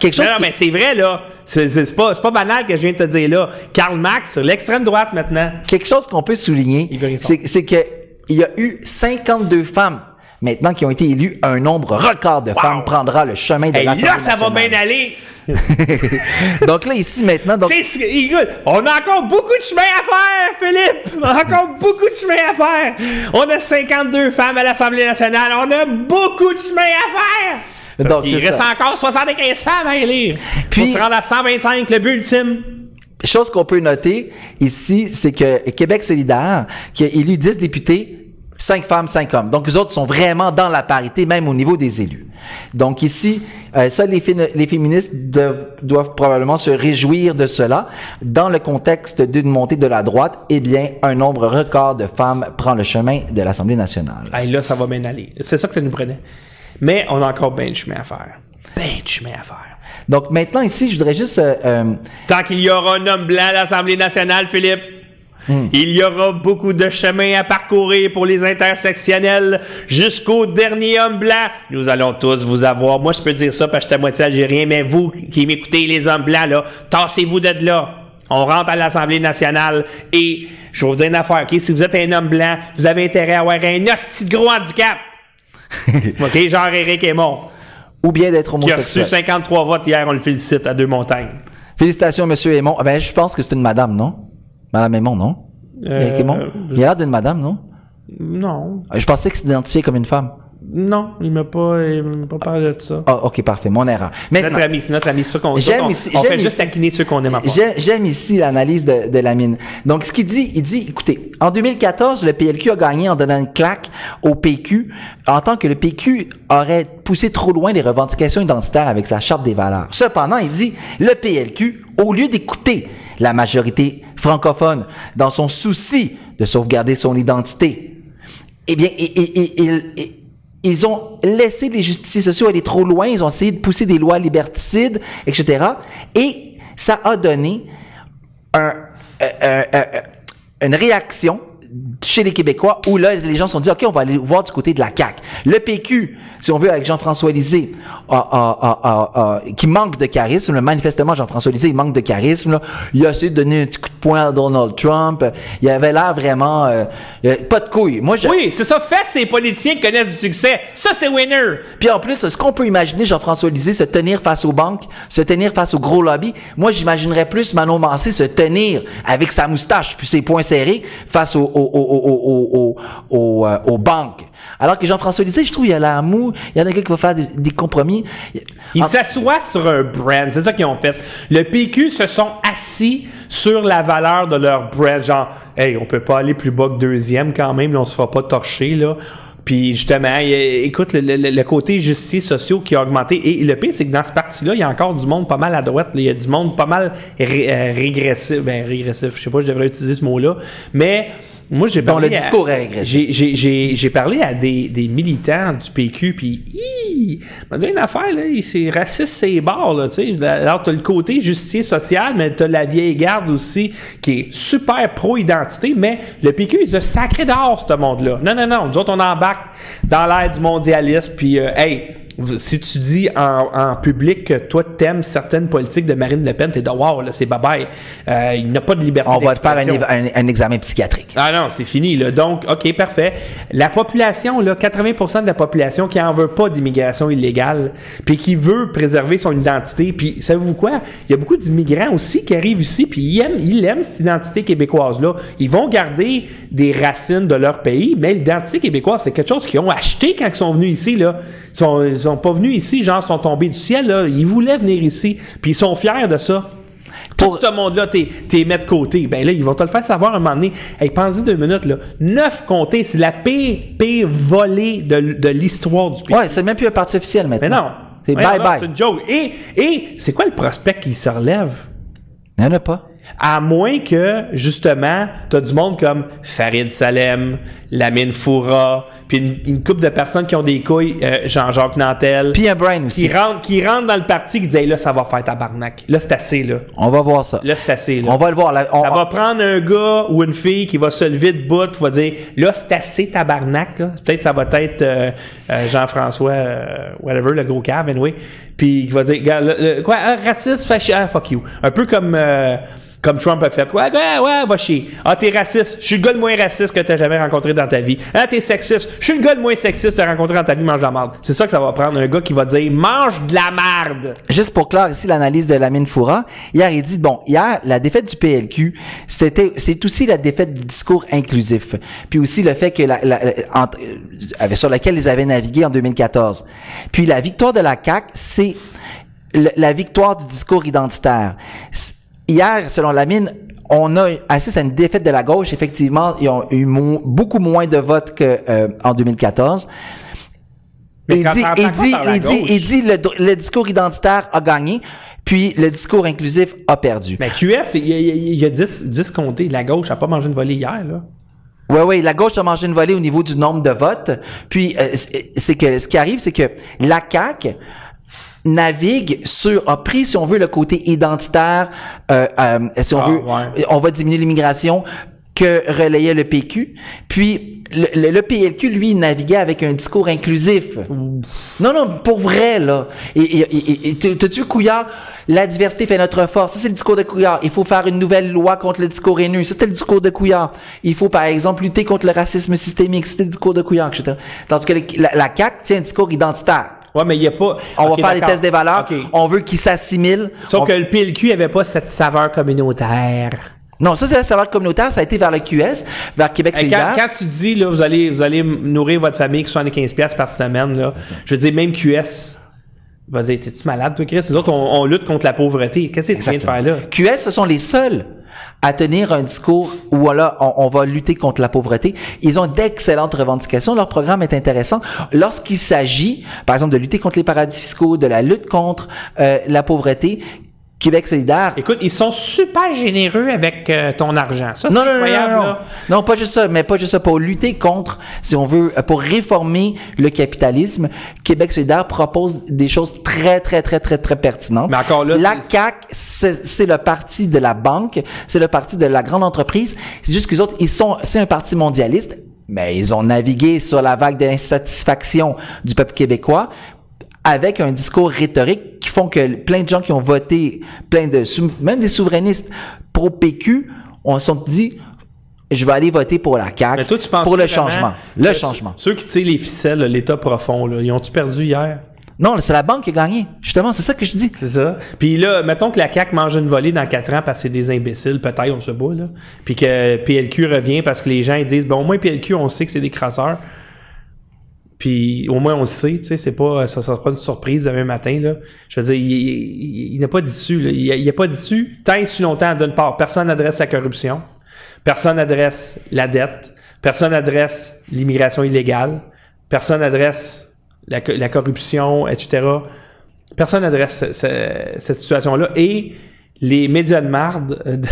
quelque chose Non, non, qui- mais c'est vrai, là. C'est pas, c'est pas banal que je viens de te dire là. Karl Marx, l'extrême droite maintenant. quelque chose qu'on peut souligner, c'est que il y a eu 52 femmes maintenant qui ont été élues. Un nombre record de femmes prendra le chemin de là, l'Assemblée ça va nationale. bien aller. donc là, ici, maintenant, donc, on a encore beaucoup de chemin à faire, Philippe! On a encore beaucoup de chemin à faire! On a 52 femmes à l'Assemblée nationale, on a beaucoup de chemin à faire! Parce Donc, qu'il c'est reste ça. encore 75 femmes à élire. Puis- Pour se rendre à 125, le but ultime. chose qu'on peut noter ici, c'est que Québec solidaire, qui a élu 10 députés, 5 femmes, 5 hommes. Donc, les autres sont vraiment dans la parité, même au niveau des élus. Donc, ici, euh, ça, les, féministes doivent, doivent probablement se réjouir de cela. Dans le contexte d'une montée de la droite, eh bien, un nombre record de femmes prend le chemin de l'Assemblée nationale. Hey, là, ça va bien aller. C'est ça que ça nous prenait. Mais on a encore bien de chemin à faire. Ben de chemin à faire. Donc, maintenant, ici, je voudrais juste... euh, euh, Tant qu'il y aura un homme blanc à l'Assemblée nationale, Philippe, Hmm. il y aura beaucoup de chemin à parcourir pour les intersectionnels jusqu'au dernier homme blanc. Nous allons tous vous avoir. Moi, je peux dire ça parce que je suis à moitié algérien, mais vous qui m'écoutez, les hommes blancs, là, tassez-vous de là. On rentre à l'Assemblée nationale et je vais vous dire une affaire, OK? Si vous êtes un homme blanc, vous avez intérêt à avoir un hostie de gros handicap. OK? Genre Eric Aymon, ou bien d'être qui a reçu homosexuel. 53 votes hier, on le félicite à deux montagnes. Félicitations, Monsieur Aymon. Ah ben, je pense que c'est une madame, non? Madame Aymon, non? Euh? Il a l'air d'une madame, non? Non. Je pensais que c'était identifié comme une femme. Non, il m'a pas, il m'a pas parlé de ça. Ah, ok, parfait. Mon erreur. Notre ami, c'est notre ami. C'est qu'on J'aime on, ici- on j'aime fait juste ici- taquiner ceux qu'on aime j'aime ici l'analyse de, de la mine. Donc, ce qu'il dit, il dit, écoutez, en 2014, le PLQ a gagné en donnant une claque au PQ en tant que le PQ aurait poussé trop loin les revendications identitaires avec sa charte des valeurs. Cependant, il dit, le PLQ, au lieu d'écouter la majorité francophone dans son souci de sauvegarder son identité, eh bien, il- i- ils ont laissé les justiciers sociaux aller trop loin, ils ont essayé de pousser des lois liberticides, etc. Et ça a donné euh, euh, euh, une réaction chez les Québécois où là, les gens se sont dit, OK, on va aller voir du côté de la CAQ. Le PQ, si on veut, avec Jean-François Lisée, qui manque de charisme, manifestement, Jean-François Lisée, il manque de charisme, là. il a essayé de donner un petit coup de poing à Donald Trump, il avait l'air vraiment... euh, euh, pas de couilles. Moi, je, Oui, c'est ça. Fait ces politiciens qui connaissent du succès. Ça, c'est winner. Puis en plus, est-ce qu'on peut imaginer Jean-François Lisée se tenir face aux banques, se tenir face aux gros lobbies? Moi, j'imaginerais plus Manon Massé se tenir avec sa moustache puis ses poings serrés face aux, aux, aux, aux, aux, aux, aux, euh, banques. Alors que Jean-François Lisée, je trouve, il a l'air mou, il y en a quelqu'un qui va faire des, des compromis. Ils En- s'assoient sur un brand. C'est ça qu'ils ont fait. Le PQ se sont assis sur la valeur de leur brand. Genre, hey, on peut pas aller plus bas que deuxième quand même. là, on se fera pas torcher, là. Puis justement, il y écoute, le, le- le côté justice sociaux qui a augmenté. Et le pire, c'est que dans ce parti-là, il y a encore du monde pas mal à droite. là. Il y a du monde pas mal ré- euh, régressif. Ben, régressif, je sais pas, je devrais utiliser ce mot-là. Mais moi, j'ai parlé. le à- discours j'ai- j'ai- J'ai j'ai parlé à des, des militants du PQ, puis il m'a dit une affaire, là, c'est raciste, c'est barre, là, tu sais. Alors, t'as le côté justice social, mais t'as la vieille garde aussi, qui est super pro-identité, mais le PQ, ils ont sacré dehors, ce monde-là. Non, non, non, nous autres, on embarque dans l'ère du mondialisme, puis, euh, hey, si tu dis en, en public que toi t'aimes certaines politiques de Marine Le Pen, t'es de wow, là, c'est bye euh, il n'a pas de liberté On va te faire un, examen psychiatrique. Ah non, c'est fini. Là. Donc, OK, parfait. La population, là, 80% de la population qui en veut pas d'immigration illégale, puis qui veut préserver son identité. Puis, savez-vous quoi? Il y a beaucoup d'immigrants aussi qui arrivent ici, puis ils aiment, ils aiment cette identité québécoise-là. Ils vont garder des racines de leur pays, mais l'identité québécoise, c'est quelque chose qu'ils ont acheté quand ils sont venus ici. Là. Ils, sont, ils sont pas venus ici, genre, ils sont tombés du ciel. Là. Ils voulaient venir ici, puis ils sont fiers de ça. Pour- Tout ce monde-là, t'es, t'es mis de côté. Ben là, ils vont te le faire savoir un moment donné. Hey, pense-y deux minutes, là. Neuf comtés, c'est la pire, pire volée de, de l'histoire du pays. Ouais, c'est même plus un parti officiel maintenant. Mais non. C'est Ouais, bye non, bye. C'est une joke. Et, et c'est quoi le prospect qui se relève? Il n'y en a pas. À moins que, justement, t'as du monde comme Farid Salem, Lamine Foura, puis une, une couple de personnes qui ont des couilles, euh, Jean-Jacques Nantel, Puis un Brian aussi. qui rentrent, qui rentrent dans le parti, qui hey, là, ça va faire tabarnak. Là, c'est assez, là. On va voir ça. Là, c'est assez, là. On va le voir. là. On- Ça va prendre un gars ou une fille qui va se lever de bout qui va dire là c'est assez tabarnak là. Peut-être ça va être euh, euh, Jean-François euh, whatever le gros cave anyway. Puis qui va dire Gars, le- le- quoi ah, raciste fasciste ah, fuck you. Un peu comme euh, comme Trump a fait. Ouais, ouais, ouais, va chier. Ah, t'es raciste. Je suis le gars le moins raciste que t'as jamais rencontré dans ta vie. Ah, t'es sexiste. Je suis le gars le moins sexiste que t'as rencontré dans ta vie, mange de la merde. C'est ça que ça va prendre un gars qui va dire mange de la merde. Juste pour clore ici l'analyse de Lamine Foura, hier il dit bon, hier la défaite du PLQ, c'était c'est aussi la défaite du discours inclusif, puis aussi le fait que la, la- la- euh, sur laquelle ils avaient navigué en 2014. Puis la victoire de la CAQ, c'est la victoire du discours identitaire. Hier, selon Lamine, on a assisté à une défaite de la gauche. Effectivement, ils ont eu mo- beaucoup moins de votes que euh, en 2014. Mais il dit, il dit, il dit, il dit le, le discours identitaire a gagné, puis le discours inclusif a perdu. Mais QS, il y a, il y a- il y a 10, 10 comtés. La gauche a pas mangé une volée hier, là. Ouais, ouais, la gauche a mangé une volée au niveau du nombre de votes. Puis euh, c'est c'est que ce qui arrive, c'est que la CAQ navigue sur a pris si on veut le côté identitaire euh, euh, si on Ah, veut ouais. on va diminuer l'immigration que relayait le PQ puis le, le- le PLQ lui naviguait avec un discours inclusif. Non non pour vrai là. Et, et, et, et tu- t'as-tu Couillard? La diversité fait notre force. Ça c'est le discours de Couillard. Il faut faire une nouvelle loi contre le discours haineux. Ça c'était le discours de Couillard. Il faut par exemple lutter contre le racisme systémique. C'était le discours de Couillard etc. tandis que le- la, la CAQ tient un discours identitaire Ouais, mais il y a pas. on va faire d'accord. tests des valeurs. On veut qu'ils s'assimilent. Sauf On- que le PLQ avait pas cette saveur communautaire. Non, ça, c'est la saveur communautaire. Ça a été vers le QS, vers Québec quand, solidaire. quand tu dis, là, vous allez, vous allez nourrir votre famille avec 75$ piastres par semaine, là, je veux dire, même QS va dire, t'es-tu malade, toi, Chris? Nous autres, on, on lutte contre la pauvreté. Qu'est-ce que tu viens de faire là? QS, ce sont les seuls à tenir un discours où voilà, on, va lutter contre la pauvreté. Ils ont d'excellentes revendications. Leur programme est intéressant. Lorsqu'il s'agit, par exemple, de lutter contre les paradis fiscaux, de la lutte contre euh, la pauvreté, Québec solidaire Écoute, ils sont super généreux avec euh, ton argent. Ça, c'est Non, non, non, incroyable, non, non. là. Non, pas juste ça, mais pas juste ça. Pour lutter contre, si on veut, euh, pour réformer le capitalisme, Québec solidaire propose des choses très, très, très, très, très pertinentes. Mais encore là, la c'est c'est le parti de la banque, c'est le parti de la grande entreprise. C'est juste que les autres, ils sont, c'est un parti mondialiste, mais ils ont navigué sur la vague d'insatisfaction du peuple québécois avec un discours rhétorique qui font que plein de gens qui ont voté, plein de même des souverainistes pro PQ, on se sont dit je vais aller voter pour la CAQ Mais toi, tu penses pour le changement. Le changement. Ceux qui tirent les ficelles, l'État profond, là, ils ont-tu perdu hier? Non, c'est la banque qui a gagné. Justement, c'est ça que je dis. C'est ça. Puis là, mettons que la CAQ mange une volée dans 4 ans parce que c'est des imbéciles, peut-être, on se bat, là. Puis que PLQ revient parce que les gens ils disent, bon, au moins PLQ, on sait que c'est des crasseurs. Puis au moins on le sait, tu sais, c'est pas, ça sera pas une surprise demain matin, là. Je veux dire, il, il- il n'a pas d'issue, là. Il n'y a, pas d'issue tant et si longtemps, d'une part, personne n'adresse la corruption, personne n'adresse la dette, personne n'adresse l'immigration illégale, personne n'adresse la, co- la corruption, etc. Personne n'adresse ce- ce- cette situation-là. Et les médias de marde, euh, de-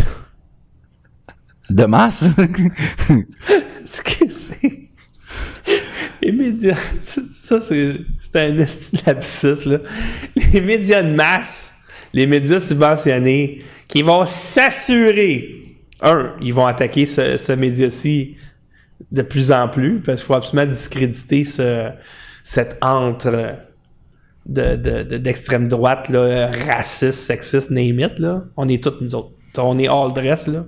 De masse? Les médias. Ça, c'est c'est un lapsus, là. Les médias de masse, les médias subventionnés, qui vont s'assurer. Un, ils vont attaquer ce, ce média-ci de plus en plus, parce qu'il faut absolument discréditer ce, cette entre de, de, de- d'extrême droite, là, raciste, sexiste, name là. On est toutes nous autres. On est all dress, là.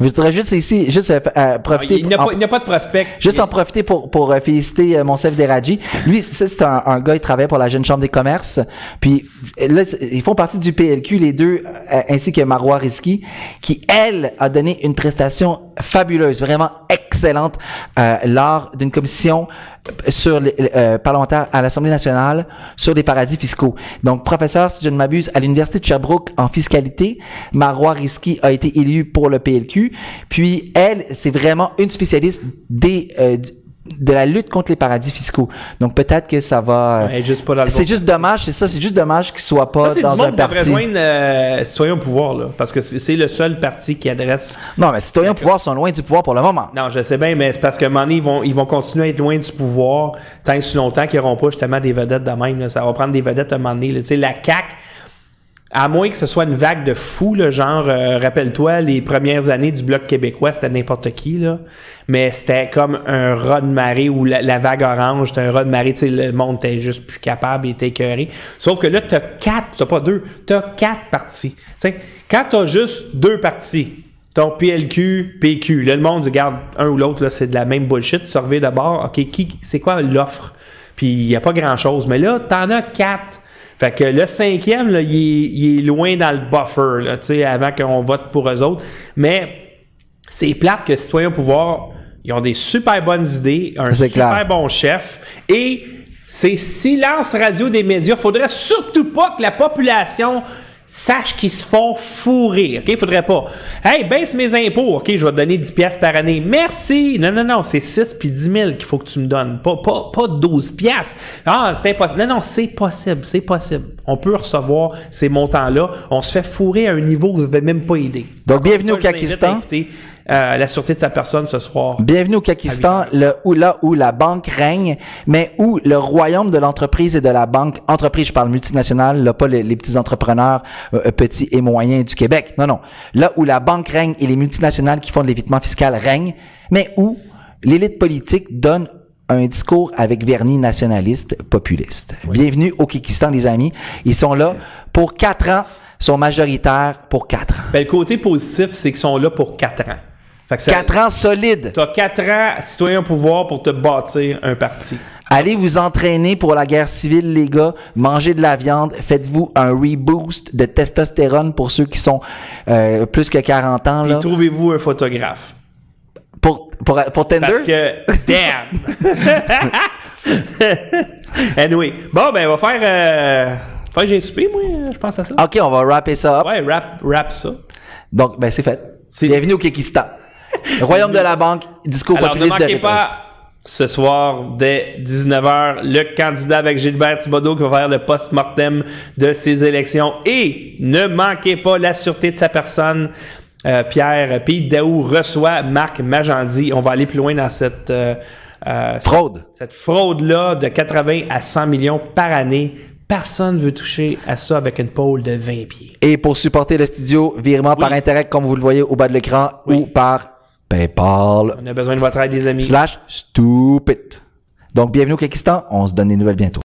Je voudrais juste ici, juste euh, euh, profiter. Il n'y a, pas- il n'y a pas de prospect. Juste en profiter pour, pour euh, féliciter euh, Monsef Deradji. Lui, ça, c'est un, un gars, il travaille pour la Jeune Chambre des commerces. Puis là, ils font partie du PLQ, les deux, euh, ainsi que Marois Risky, qui, elle, a donné une prestation fabuleuse, vraiment excellente, euh, lors d'une commission sur les euh, parlementaire à l'Assemblée nationale sur les paradis fiscaux. Donc, professeur, si je ne m'abuse, à l'Université de Sherbrooke en fiscalité, Marois Risky a été élu pour le PLQ. Puis, elle, c'est vraiment une spécialiste des... euh, de la lutte contre les paradis fiscaux. Donc peut-être que ça va. euh, Ouais, juste pas dans le c'est juste dommage, c'est ça, c'est juste dommage qu'il soit pas Ça, c'est du dans monde un parti. joindre euh, Citoyens au pouvoir, là. Parce que c'est, le seul parti qui adresse. Non, mais citoyens au pouvoir sont loin du pouvoir pour le moment. Non, je sais bien, mais c'est parce moment donné, ils vont, ils vont continuer à être loin du pouvoir tant et si longtemps qu'ils n'auront pas justement des vedettes de même. là. Ça va prendre des vedettes à un moment donné. là. Tu sais, la CAQ, à moins que ce soit une vague de fous, là, genre, euh, rappelle-toi, les premières années du Bloc québécois, c'était n'importe qui, là. Mais c'était comme un rat de marée ou la, vague orange, c'était un rat de marée, tu sais, le monde était juste plus capable, il était écœuré. Sauf que là, t'as quatre, t'as pas deux, t'as quatre partis. Tu sais, quand t'as juste deux partis, ton PLQ, PQ, là, le monde regarde, un ou l'autre, là, c'est de la même bullshit, surveille d'abord, OK, qui, c'est quoi l'offre? Puis il n'y a pas grand-chose. Mais là, t'en as quatre. Fait que le cinquième, là, il, est, il est loin dans le buffer, là, tu sais, avant qu'on vote pour eux autres. Mais c'est plate que Citoyens au pouvoir, ils ont des super bonnes idées, un super clair. bon chef, et c'est silence radio des médias. Faudrait surtout pas que la population sache qu'ils se font fourrer, OK? Faudrait pas. Hey, baisse mes impôts, OK? Je vais te donner 10 piastres par année. Merci! Non, non, non, c'est 6 puis 10 000 qu'il faut que tu me donnes. Pas, pas, pas 12 piastres. Ah, c'est impossible. Non, non, c'est possible, c'est possible. On peut recevoir ces montants-là. On se fait fourrer à un niveau que vous n'avez même pas aidé. Donc, bienvenue au Kakistan. Euh, la sûreté de sa personne ce soir. Bienvenue au Kakistan, le, où, là où la banque règne, mais où le royaume de l'entreprise et de la banque, entreprise, je parle multinationale, là, pas les, les petits entrepreneurs euh, petits et moyens du Québec. Non, non. Là où la banque règne et les multinationales qui font de l'évitement fiscal règnent, mais où l'élite politique donne un discours avec vernis nationaliste populiste. Bienvenue au Kikistan, les amis. Ils sont là pour quatre ans, sont majoritaires pour quatre ans. Ben, le côté positif, c'est qu'ils sont là pour 4 ans. Fait que ça- Quatre ans solides. T'as 4 ans, citoyen au pouvoir, pour te bâtir un parti. Allez vous entraîner pour la guerre civile, les gars. Mangez de la viande. Faites-vous un reboost de testostérone pour ceux qui sont euh, plus que 40 ans. Puis Là. trouvez-vous un photographe. Pour, pour, pour Tinder? Parce que, damn! anyway. Bon, ben, on va faire. Euh, faire que j'ai soupé, moi, je pense à ça. OK, on va wrapper ça up. Ouais, rap, rap ça. Donc, ben, c'est fait. C'est- Bienvenue au Kyrgyzstan. Royaume de la banque, discours Alors, ne populiste manquez pas ce soir dès 19h le candidat avec Gilbert Thibodeau qui va faire le post-mortem de ces élections. Et ne manquez pas la sûreté de sa personne. Euh, Pierre Pays Daou reçoit Marc Magendie. On va aller plus loin dans cette, euh, euh, Fraude. cette fraude-là de 80 à 100 millions par année. Personne ne veut toucher à ça avec une pôle de 20 pieds. Et pour supporter le studio, virement par Interact, comme vous le voyez au bas de l'écran, Oui. ou par PayPal On a besoin de votre aide, les amis. slash stupid. Donc, bienvenue au Kyrgyzstan. On se donne des nouvelles bientôt.